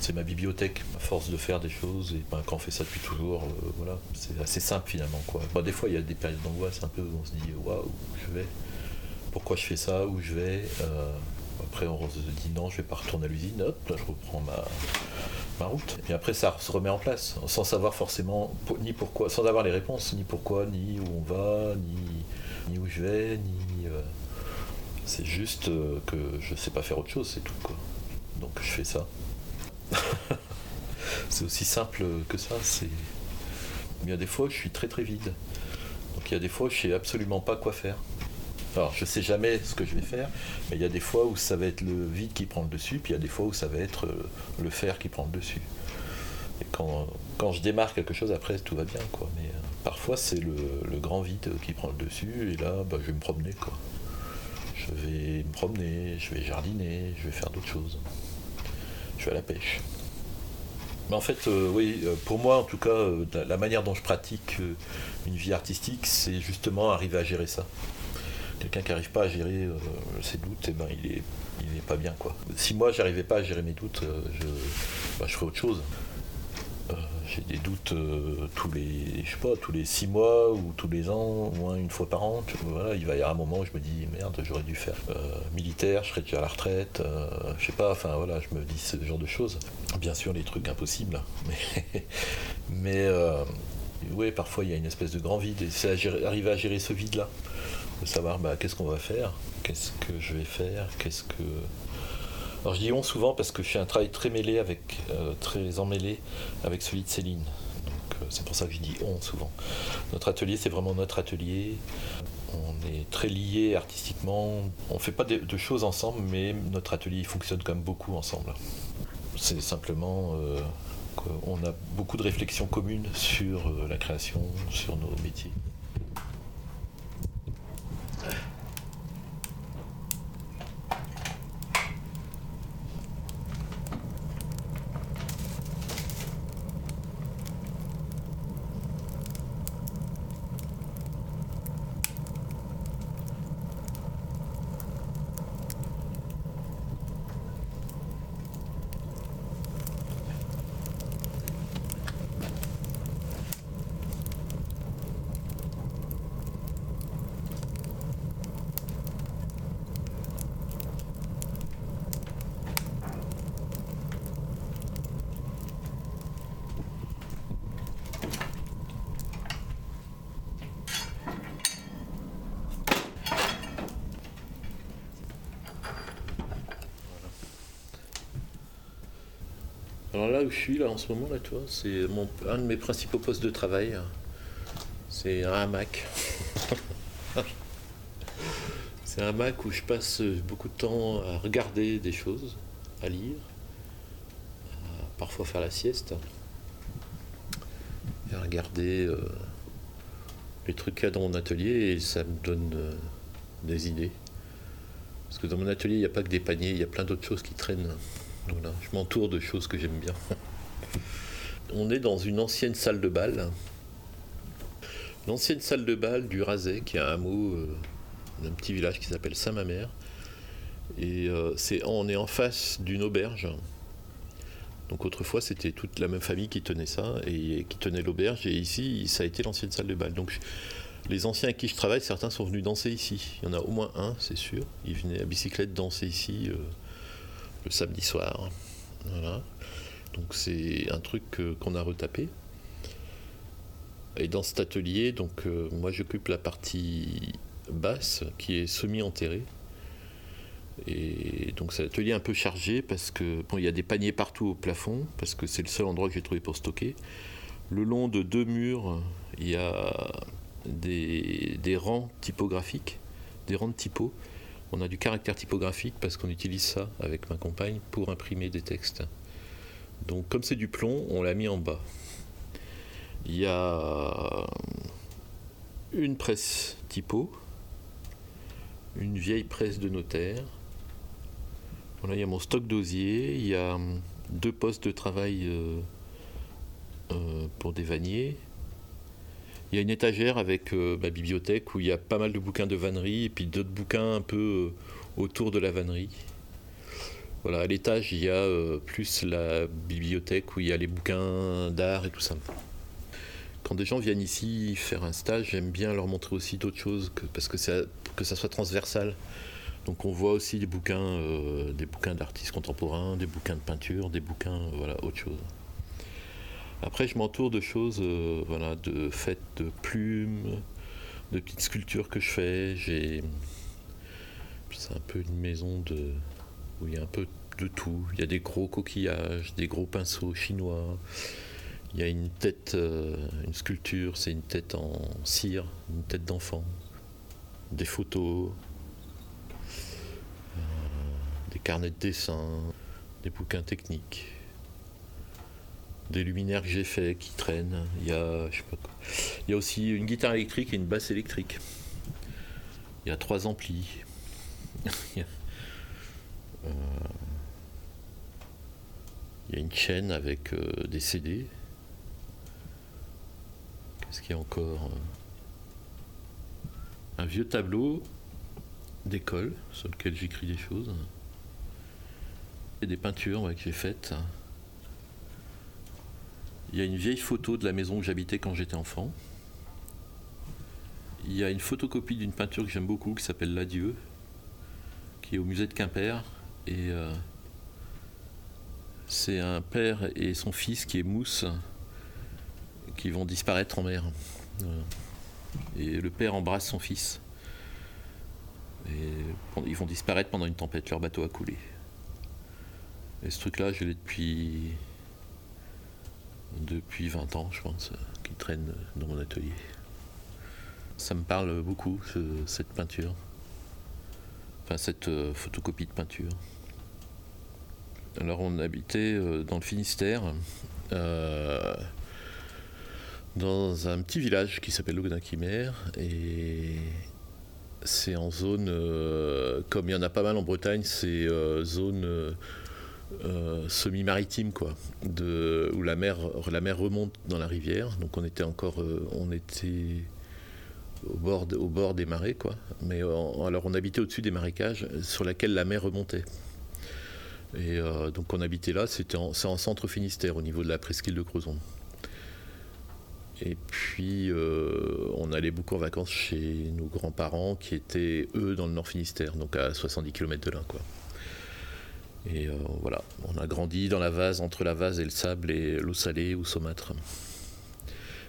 c'est ma bibliothèque, à force de faire des choses, et ben, quand on fait ça depuis toujours, euh, voilà, c'est assez simple finalement. Quoi. des fois, il y a des périodes d'angoisse un peu où on se dit waouh, je vais, pourquoi je fais ça, où je vais? Euh, après, on se dit non, je vais pas retourner à l'usine, hop, là je reprends ma, ma route. Et après, ça se remet en place, sans savoir forcément ni pourquoi, sans avoir les réponses, ni pourquoi, ni où on va, ni, ni où je vais, ni. Euh, c'est juste que je sais pas faire autre chose, c'est tout quoi. Donc je fais ça. (laughs) c'est aussi simple que ça. C'est... Il y a des fois où je suis très très vide. Donc il y a des fois où je sais absolument pas quoi faire. Alors je sais jamais ce que je vais faire, mais il y a des fois où ça va être le vide qui prend le dessus, puis il y a des fois où ça va être euh, le fer qui prend le dessus. Et quand, quand je démarre quelque chose, après tout va bien, quoi. Mais euh, parfois c'est le, grand vide qui prend le dessus, et là bah, je vais me promener, quoi. Je vais me promener, je vais jardiner, je vais faire d'autres choses à la pêche. Mais en fait, euh, oui, euh, pour moi en tout cas, euh, la manière dont je pratique une vie artistique, c'est justement arriver à gérer ça. Quelqu'un qui n'arrive pas à gérer ses doutes, eh ben, il est, il est pas bien quoi. Si moi j'arrivais pas à gérer mes doutes, bah, je ferais autre chose j'ai des doutes euh, tous les je sais pas tous les six mois ou tous les ans au moins une fois par an voilà il va y avoir un moment où je me dis merde j'aurais dû faire euh, militaire je serais déjà à la retraite euh, je sais pas enfin voilà je me dis ce genre de choses. Bien sûr les trucs impossibles mais (laughs) mais oui parfois il y a une espèce de grand vide et c'est arriver à gérer ce vide là de savoir bah, qu'est-ce qu'on va faire? Qu'est-ce que je vais faire? Qu'est-ce que alors je dis on souvent parce que je fais un travail très mêlé avec, euh, très emmêlé avec celui de Céline. Euh, c'est pour ça que je dis on souvent. Notre atelier c'est vraiment notre atelier. On est très liés artistiquement. On ne fait pas de, choses ensemble, mais notre atelier fonctionne quand même beaucoup ensemble. C'est simplement euh, qu'on a beaucoup de réflexions communes sur la création, sur nos métiers. Je suis là en ce moment là, toi, c'est un de mes principaux postes de travail. C'est un hamac. (laughs) c'est un hamac où je passe beaucoup de temps à regarder des choses, à lire, à parfois faire la sieste, et à regarder euh, les trucs qu'il y a dans mon atelier et ça me donne euh, des idées. Parce que dans mon atelier, il n'y a pas que des paniers, il y a plein d'autres choses qui traînent je m'entoure de choses que j'aime bien. (laughs) On est dans une ancienne salle de bal. L'ancienne salle de bal du Razet, qui est un hameau euh, d'un petit village qui s'appelle Saint-Mamère. Et euh, on est en face d'une auberge. Donc autrefois, c'était toute la même famille qui tenait ça et qui tenait l'auberge. Et ici, ça a été l'ancienne salle de bal. Donc Les anciens avec qui je travaille, certains sont venus danser ici. Il y en a au moins un, c'est sûr. Ils venaient à bicyclette danser ici euh, samedi soir. Donc c'est un truc qu'on a retapé. Et dans cet atelier, donc euh, moi j'occupe la partie basse qui est semi-enterrée. Et donc c'est un atelier un peu chargé parce que il y a des paniers partout au plafond parce que c'est le seul endroit que j'ai trouvé pour stocker. Le long de deux murs, il y a des, des rangs typographiques, des rangs de typos. On a du caractère typographique parce qu'on utilise ça avec ma compagne pour imprimer des textes. Donc comme c'est du plomb, on l'a mis en bas. Il y a une presse typo, une vieille presse de notaire. Voilà, il y a mon stock d'osier, il y a deux postes de travail euh, euh, pour des vanniers. Il y a une étagère avec euh, ma bibliothèque où il y a pas mal de bouquins de vannerie et puis d'autres bouquins un peu autour de la vannerie. Voilà, à l'étage, il y a plus la bibliothèque où il y a les bouquins d'art et tout ça quand des gens viennent ici faire un stage, j'aime bien leur montrer aussi d'autres choses, parce que, que ça soit transversal. Donc on voit aussi des bouquins, euh, des bouquins d'artistes contemporains, des bouquins de peinture, des bouquins, euh, voilà, autre chose. Après, je m'entoure de choses, euh, voilà, de fêtes de plumes, de petites sculptures que je fais. J'ai, c'est un peu une maison où il y a un peu de tout. Il y a des gros coquillages, des gros pinceaux chinois. Il y a une tête, euh, une sculpture, c'est une tête en cire, une tête d'enfant, des photos, euh, des carnets de dessin, des bouquins techniques, des luminaires que j'ai faits qui traînent. Il y a, je sais pas quoi. Il y a aussi une guitare électrique et une basse électrique. Il y a trois amplis. il, y a, euh, il y a une chaîne avec des CD. Qu'est-ce qu'il y a encore euh, Un vieux tableau d'école sur lequel j'écris des choses. Et des peintures que j'ai faites. Il y a une vieille photo de la maison où j'habitais quand j'étais enfant. Il y a une photocopie d'une peinture que j'aime beaucoup qui s'appelle L'Adieu, qui est au musée de Quimper. Et euh, c'est un père et son fils qui est mousse qui vont disparaître en mer. Et le père embrasse son fils. Et ils vont disparaître pendant une tempête, leur bateau a coulé. Et ce truc-là, je l'ai depuis, depuis 20 ans, je pense, qui traîne dans mon atelier. Ça me parle beaucoup, cette peinture. Enfin, cette euh, photocopie de peinture. Alors, on habitait euh, dans le Finistère. Euh, dans un petit village qui s'appelle Loguenin-Quimer et c'est en zone, euh, comme il y en a pas mal en Bretagne, c'est euh, zone euh, semi-maritime quoi, où la mer, remonte dans la rivière. Donc on était encore, on était au bord, des marais quoi. Mais alors on habitait au-dessus des marécages sur lesquels la mer remontait. Et donc on habitait là, c'est en centre Finistère au niveau de la presqu'île de Crozon. Et puis, euh, on allait beaucoup en vacances chez nos grands-parents qui étaient, eux, dans le Nord Finistère, donc à 70 km de là. Et euh, voilà, on a grandi dans la vase, entre la vase et le sable et l'eau salée ou saumâtre.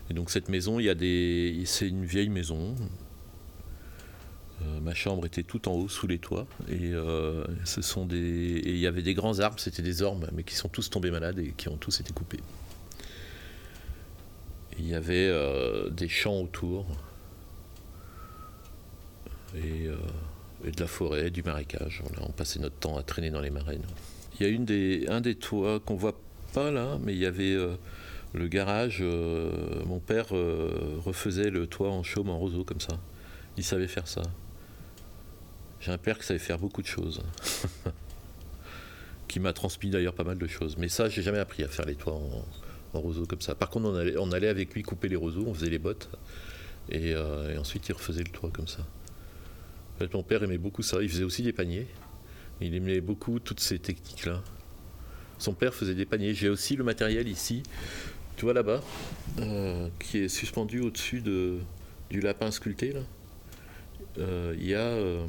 Et donc cette maison, il y a des, c'est une vieille maison. Euh, ma chambre était tout en haut, sous les toits, et ce sont des, et il y avait des grands arbres, c'était des ormes, mais qui sont tous tombés malades et qui ont tous été coupés. Il y avait euh, des champs autour et, euh, et, de la forêt, du marécage. on passait notre temps à traîner dans les marais. Il y a une des, un des toits qu'on voit pas là, mais il y avait euh, le garage. mon père refaisait le toit en chaume, en roseau comme ça. Il savait faire ça. J'ai un père qui savait faire beaucoup de choses. (laughs) qui m'a transmis d'ailleurs pas mal de choses. Mais ça, j'ai jamais appris à faire les toits en, roseau comme ça. Par contre, on allait, avec lui couper les roseaux, on faisait les bottes, et, euh, ensuite il refaisait le toit comme ça. Mon père aimait beaucoup ça. Il faisait aussi des paniers. Il aimait beaucoup toutes ces techniques-là. Son père faisait des paniers. J'ai aussi le matériel ici, tu vois là-bas, euh, qui est suspendu au-dessus de, du lapin sculpté, euh, il y a euh,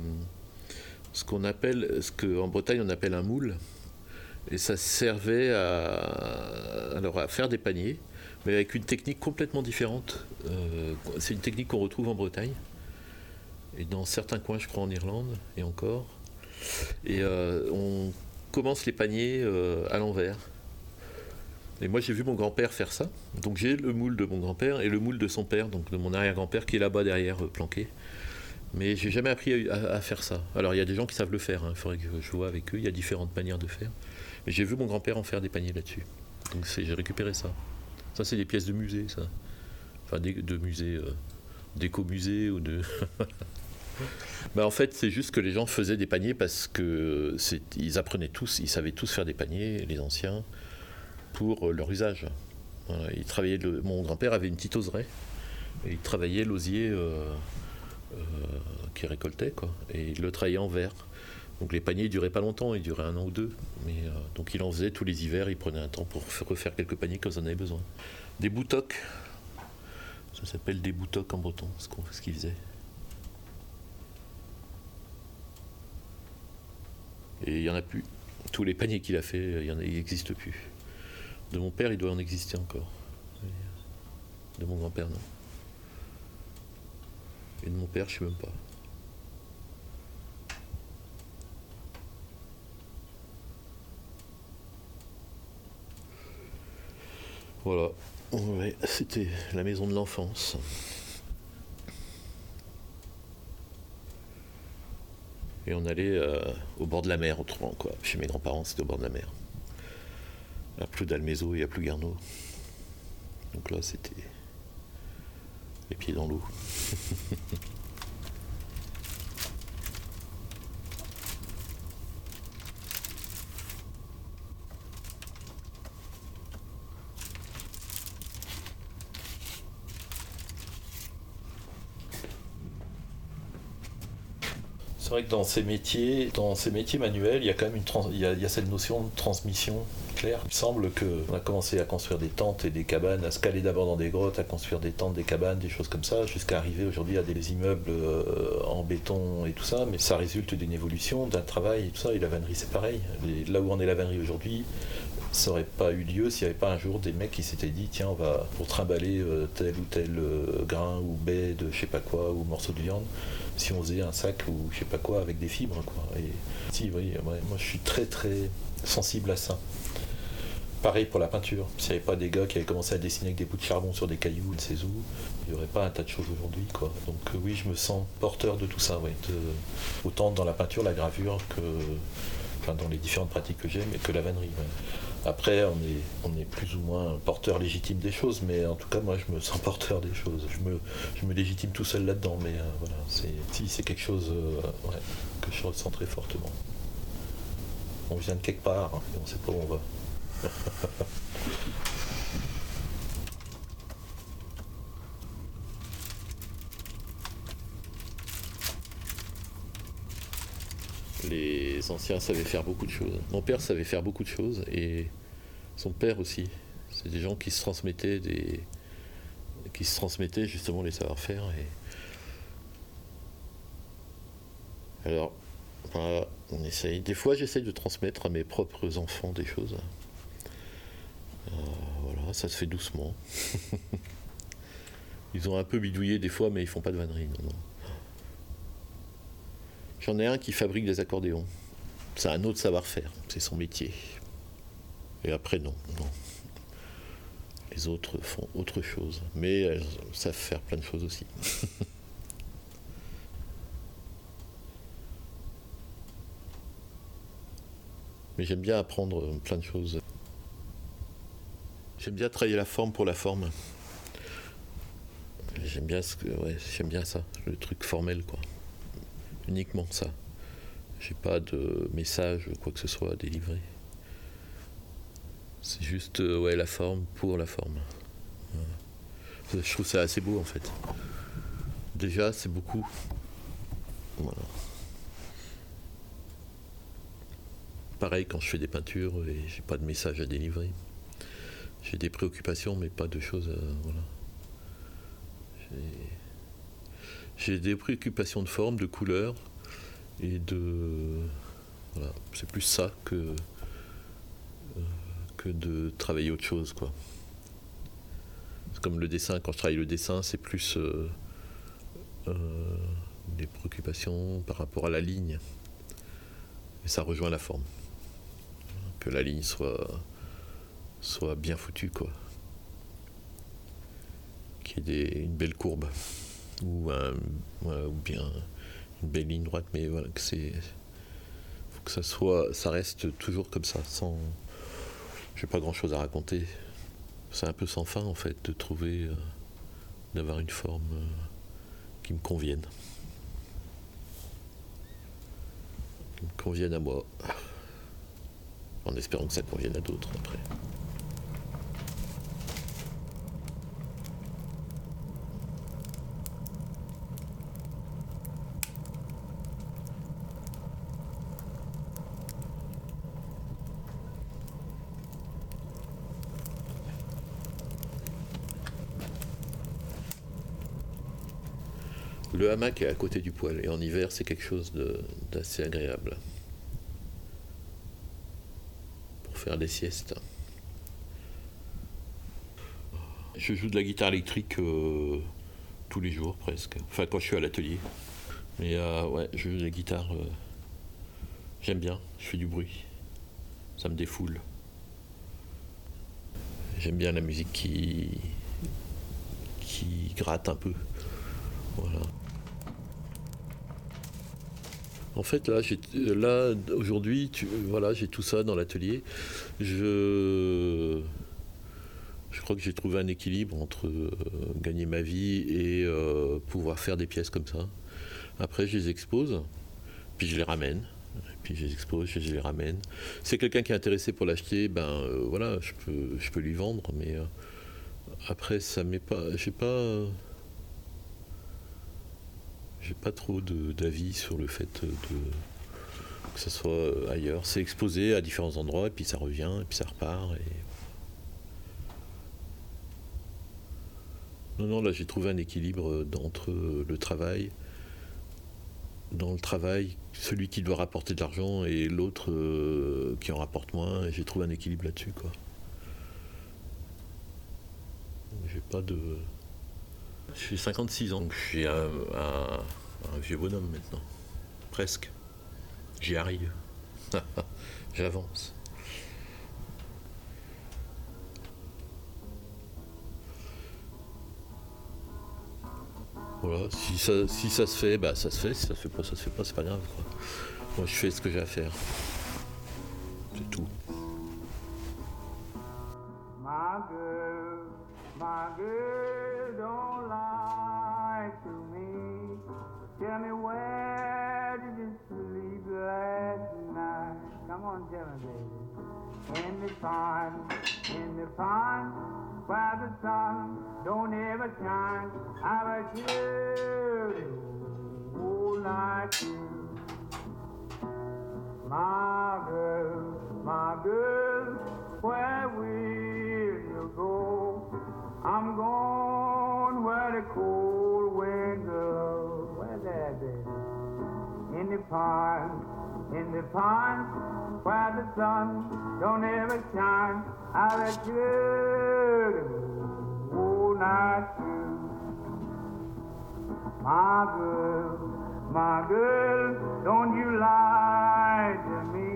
ce qu'on appelle, ce qu'en Bretagne on appelle un moule. Et ça servait à, faire des paniers, mais avec une technique complètement différente. C'est une technique qu'on retrouve en Bretagne et dans certains coins, je crois, en Irlande et encore. Et on commence les paniers à l'envers. Et moi, j'ai vu mon grand-père faire ça. Donc, j'ai le moule de mon grand-père et le moule de son père, donc de mon arrière-grand-père, qui est là-bas derrière, planqué. Mais j'ai jamais appris à, faire ça. Alors il y a des gens qui savent le faire, hein. il faudrait que je vois avec eux, il y a différentes manières de faire. Mais j'ai vu mon grand-père en faire des paniers là-dessus. Donc j'ai récupéré ça. Ça c'est des pièces de musée, ça. Enfin de musée, euh, d'éco-musée ou de... (laughs) bah, en fait c'est juste que les gens faisaient des paniers parce que ils apprenaient tous, ils savaient tous faire des paniers, les anciens, pour euh, leur usage. Ils travaillaient Mon grand-père avait une petite oseraie et il travaillait l'osier... Euh, euh, qui récoltait, quoi. Et il le travaillait en verre. Donc les paniers ne duraient pas longtemps, ils duraient un an ou deux. Donc il en faisait tous les hivers, il prenait un temps pour refaire quelques paniers quand vous en avez besoin. Des boutocs, ça s'appelle des boutocs en breton, ce qu'il faisait. Et n'y en a plus. Tous les paniers qu'il a fait, il n'existent plus. De mon père, il doit en exister encore. De mon grand-père, non. Et de mon père, je sais même pas. Voilà, c'était la maison de l'enfance. Et on allait euh, au bord de la mer autrement, quoi. Chez mes grands-parents, c'était au bord de la mer. A plus d'Almézo, il n'y a plus Garneau. Donc là, c'était les pieds dans l'eau. (laughs) vrai que dans ces métiers, dans ces métiers manuels, il y a quand même une il, y a, cette notion de transmission claire. Il semble qu'on a commencé à construire des tentes et des cabanes, à se caler d'abord dans des grottes, à construire des tentes, des cabanes, des choses comme ça, jusqu'à arriver aujourd'hui à des immeubles euh, en béton et tout ça. Mais ça résulte d'une évolution, d'un travail et tout ça. Et la vannerie, c'est pareil. là où on est la vannerie aujourd'hui, ça n'aurait pas eu lieu s'il n'y avait pas un jour des mecs qui s'étaient dit tiens on va pour trimballer euh, tel ou tel euh, grain ou baie de je sais pas quoi ou morceau de viande si on faisait un sac ou je sais pas quoi avec des fibres quoi. Et si oui moi je suis très très sensible à ça. Pareil pour la peinture. S'il n'y avait pas des gars qui avaient commencé à dessiner avec des bouts de charbon sur des cailloux ne sais où il n'y aurait pas un tas de choses aujourd'hui quoi. Donc euh, oui je me sens porteur de tout ça autant dans la peinture la gravure que dans les différentes pratiques que j'ai mais que la vannerie après, on est, on est plus ou moins porteur légitime des choses, mais en tout cas, moi, je me sens porteur des choses. Je me, je me légitime tout seul là-dedans, mais euh, voilà, c'est, quelque chose euh, que je ressens très fortement. On vient de quelque part, hein, et on ne sait pas où on va. (laughs) les anciens savaient faire beaucoup de choses. Mon père savait faire beaucoup de choses et son père aussi. C'est des gens qui se transmettaient des qui se transmettaient justement les savoir-faire et alors on essaye. Des fois j'essaye de transmettre à mes propres enfants des choses. Euh, voilà, ça se fait doucement. (laughs) ils ont un peu bidouillé des fois, mais ils font pas de vannerie. J'en ai un qui fabrique des accordéons. C'est un autre savoir-faire, c'est son métier. Et après, non, non. Les autres font autre chose. Mais elles savent faire plein de choses aussi. (laughs) Mais j'aime bien apprendre plein de choses. J'aime bien travailler la forme pour la forme. J'aime bien ce ouais, j'aime bien ça, le truc formel quoi. Uniquement ça. J'ai pas de message, quoi que ce soit à délivrer. C'est juste euh, ouais, la forme pour la forme. Je trouve ça assez beau en fait. Déjà, c'est beaucoup. Voilà. Pareil quand je fais des peintures et j'ai pas de message à délivrer. J'ai des préoccupations mais pas de choses. voilà. J'ai des préoccupations de forme, de couleur et de. Voilà, c'est plus ça que, euh, que de travailler autre chose, quoi. Comme le dessin, quand je travaille le dessin, c'est plus euh, euh, des préoccupations par rapport à la ligne. Et ça rejoint la forme. Que la ligne soit, soit bien foutue, quoi. Qu'il y ait une belle courbe. Ou, ou bien une belle ligne droite, mais voilà, que c'est. faut que ça soit. ça reste toujours comme ça, sans. J'ai pas grand chose à raconter. C'est un peu sans fin en fait de trouver. Euh, d'avoir une forme euh, qui me convienne. Qui me convienne à moi. En espérant que ça convienne à d'autres après. Le hamac est à côté du poêle et en hiver c'est quelque chose d'assez agréable pour faire des siestes. Je joue de la guitare électrique euh, tous les jours presque, enfin quand je suis à l'atelier. Mais euh, ouais, je joue de la guitare, euh, j'aime bien, je fais du bruit, ça me défoule. J'aime bien la musique qui, qui gratte un peu. Voilà. En fait, là, là aujourd'hui, voilà, j'ai tout ça dans l'atelier. Je, je crois que j'ai trouvé un équilibre entre euh, gagner ma vie et euh, pouvoir faire des pièces comme ça. Après, je les expose, puis je les ramène. Puis je les expose, je les ramène. Si quelqu'un qui est intéressé pour l'acheter, ben euh, voilà, je peux, je peux lui vendre, mais après, ça m'est pas. J'ai pas j'ai pas trop d'avis sur le fait de, que ce soit ailleurs. C'est exposé à différents endroits, et puis ça revient, et puis ça repart. Non, non, là j'ai trouvé un équilibre entre le travail, dans le travail, celui qui doit rapporter de l'argent et l'autre euh, qui en rapporte moins. Et j'ai trouvé un équilibre là-dessus, quoi. J'ai pas de. J'ai 56 ans, je suis un, vieux bonhomme maintenant. Presque. J'y arrive. (laughs) J'avance. Voilà, si ça, si ça se fait, bah ça se fait, si ça se fait pas, ça se fait pas, c'est pas grave. Moi je fais ce que j'ai à faire. Baby. In the pond, in the pond, where the sun don't ever shine. I was you all night. My girl, my girl, where will you go? I'm going where the cold wind goes where that is, in the pond, in the pond, where the sun don't ever shine. I let you all night through. My girl, my girl, don't you lie to me.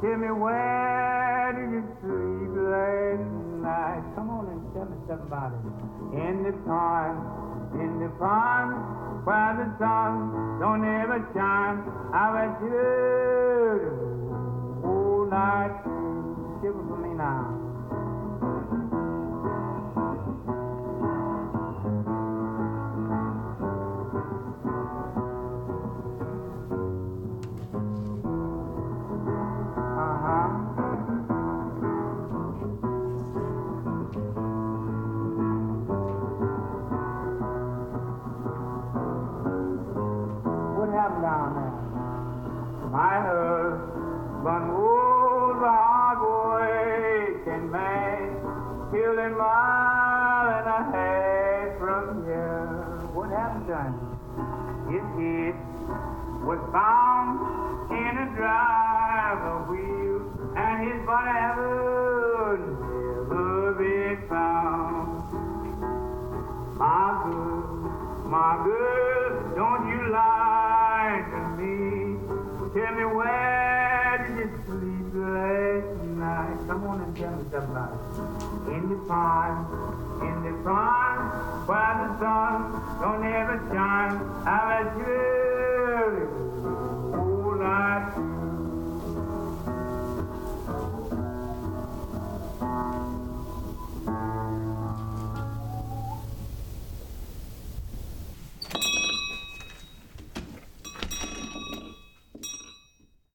Tell me where did you sleep last night? Come on and tell me something about it. In the pond, in the pond where the sun don't ever shine. I bet you was found in a driver wheel, and his body ever never be found. My good, my good, don't you lie to me. Tell me where did you sleep last night? Come on and tell me somebody. In the pond, in the pond, where the sun don't ever shine. I was really Bye.